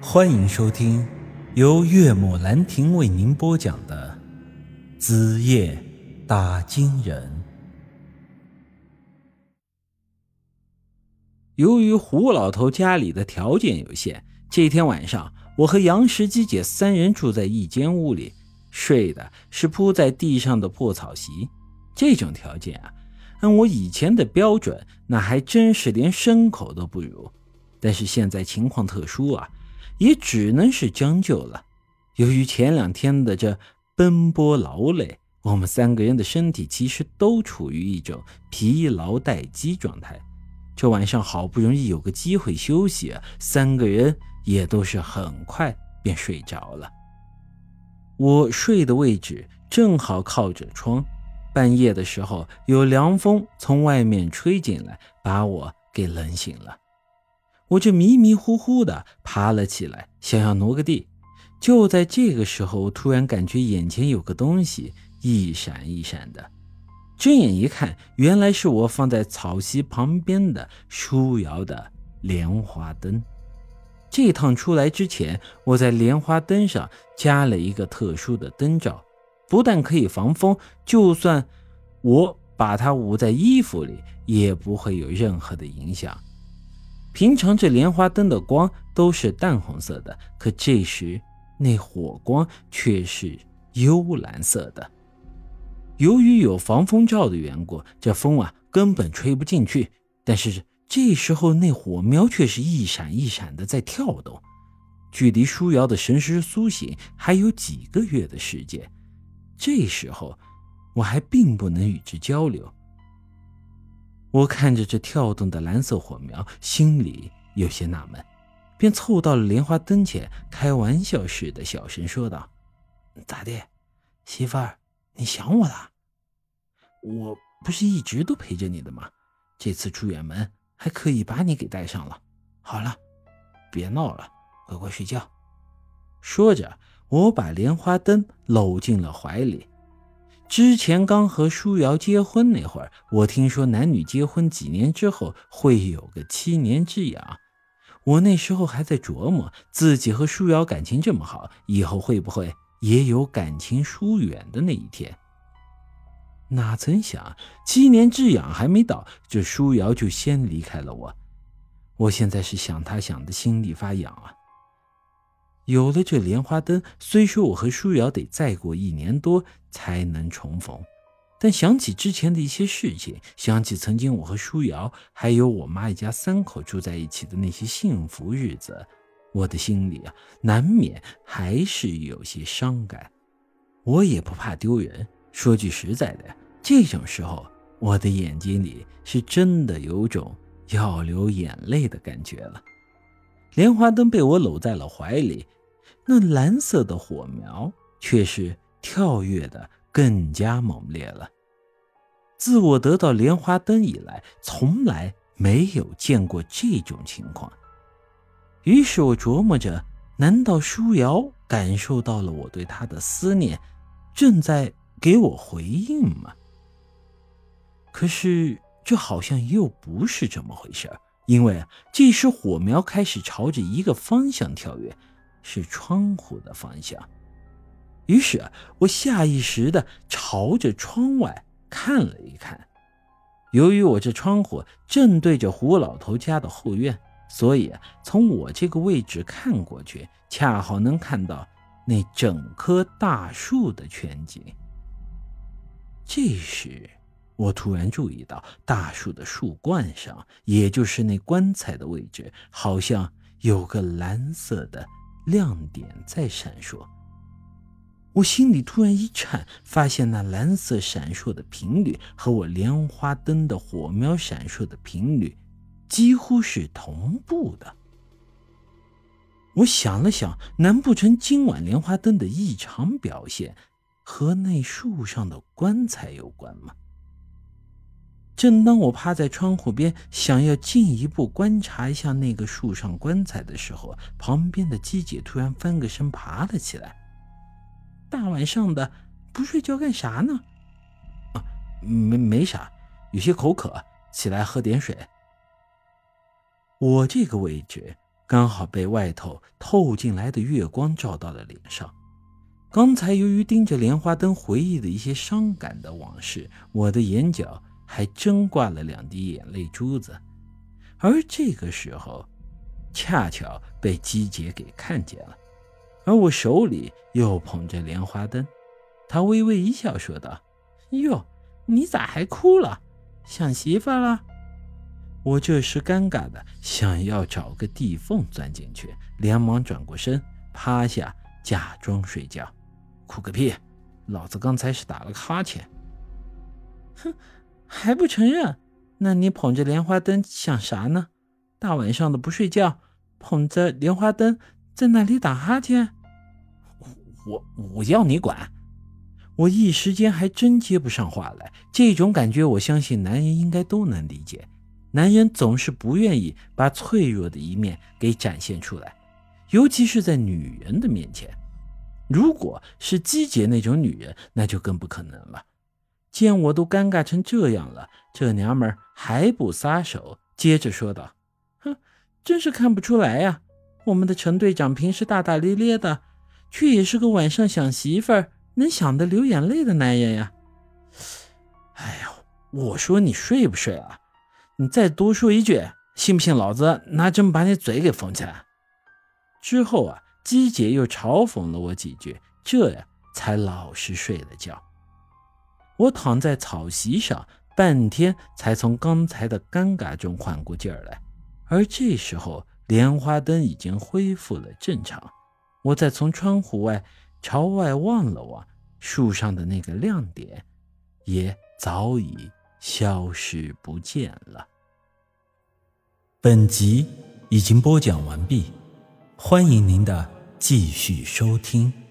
欢迎收听由岳母兰亭为您播讲的《子夜打金人》。由于胡老头家里的条件有限，这天晚上我和杨石基姐三人住在一间屋里，睡的是铺在地上的破草席。这种条件啊，按我以前的标准，那还真是连牲口都不如。但是现在情况特殊啊。也只能是将就了。由于前两天的这奔波劳累，我们三个人的身体其实都处于一种疲劳待机状态。这晚上好不容易有个机会休息，三个人也都是很快便睡着了。我睡的位置正好靠着窗，半夜的时候有凉风从外面吹进来，把我给冷醒了。我这迷迷糊糊的爬了起来，想要挪个地。就在这个时候，我突然感觉眼前有个东西一闪一闪的。睁眼一看，原来是我放在草席旁边的舒瑶的莲花灯。这趟出来之前，我在莲花灯上加了一个特殊的灯罩，不但可以防风，就算我把它捂在衣服里，也不会有任何的影响。平常这莲花灯的光都是淡红色的，可这时那火光却是幽蓝色的。由于有防风罩的缘故，这风啊根本吹不进去。但是这时候那火苗却是一闪一闪的在跳动。距离舒瑶的神识苏醒还有几个月的时间，这时候我还并不能与之交流。我看着这跳动的蓝色火苗，心里有些纳闷，便凑到了莲花灯前，开玩笑似的小声说道：“咋的，媳妇儿，你想我了？我不是一直都陪着你的吗？这次出远门，还可以把你给带上了。好了，别闹了，乖乖睡觉。”说着，我把莲花灯搂进了怀里。之前刚和舒瑶结婚那会儿，我听说男女结婚几年之后会有个七年之痒。我那时候还在琢磨，自己和舒瑶感情这么好，以后会不会也有感情疏远的那一天？哪曾想，七年之痒还没到，这舒瑶就先离开了我。我现在是想他想的心里发痒啊。有了这莲花灯，虽说我和舒瑶得再过一年多才能重逢，但想起之前的一些事情，想起曾经我和舒瑶还有我妈一家三口住在一起的那些幸福日子，我的心里啊，难免还是有些伤感。我也不怕丢人，说句实在的，这种时候我的眼睛里是真的有种要流眼泪的感觉了。莲花灯被我搂在了怀里。那蓝色的火苗却是跳跃的更加猛烈了。自我得到莲花灯以来，从来没有见过这种情况。于是我琢磨着：难道舒瑶感受到了我对她的思念，正在给我回应吗？可是这好像又不是这么回事因为这时火苗开始朝着一个方向跳跃。是窗户的方向，于是我下意识的朝着窗外看了一看。由于我这窗户正对着胡老头家的后院，所以从我这个位置看过去，恰好能看到那整棵大树的全景。这时，我突然注意到大树的树冠上，也就是那棺材的位置，好像有个蓝色的。亮点在闪烁，我心里突然一颤，发现那蓝色闪烁的频率和我莲花灯的火苗闪烁的频率几乎是同步的。我想了想，难不成今晚莲花灯的异常表现和那树上的棺材有关吗？正当我趴在窗户边，想要进一步观察一下那个树上棺材的时候，旁边的鸡姐突然翻个身爬了起来。大晚上的不睡觉干啥呢？啊，没没啥，有些口渴，起来喝点水。我这个位置刚好被外头透进来的月光照到了脸上。刚才由于盯着莲花灯回忆的一些伤感的往事，我的眼角还真挂了两滴眼泪珠子。而这个时候，恰巧被姬姐给看见了，而我手里又捧着莲花灯，她微微一笑，说道：“哟，你咋还哭了？想媳妇了？”我这时尴尬的想要找个地缝钻进去，连忙转过身，趴下假装睡觉。哭个屁！老子刚才是打了个哈欠。哼，还不承认？那你捧着莲花灯想啥呢？大晚上的不睡觉，捧着莲花灯在那里打哈欠？我我要你管！我一时间还真接不上话来。这种感觉，我相信男人应该都能理解。男人总是不愿意把脆弱的一面给展现出来，尤其是在女人的面前。如果是姬姐那种女人，那就更不可能了。见我都尴尬成这样了，这娘们还不撒手，接着说道：“哼，真是看不出来呀，我们的陈队长平时大大咧咧的，却也是个晚上想媳妇儿能想得流眼泪的男人呀。”哎呀，我说你睡不睡啊？你再多说一句，信不信老子拿针把你嘴给缝起来？之后啊，姬姐又嘲讽了我几句，这呀才老实睡了觉。我躺在草席上，半天才从刚才的尴尬中缓过劲儿来。而这时候，莲花灯已经恢复了正常。我再从窗户外朝外望了望，树上的那个亮点也早已。消失不见了。本集已经播讲完毕，欢迎您的继续收听。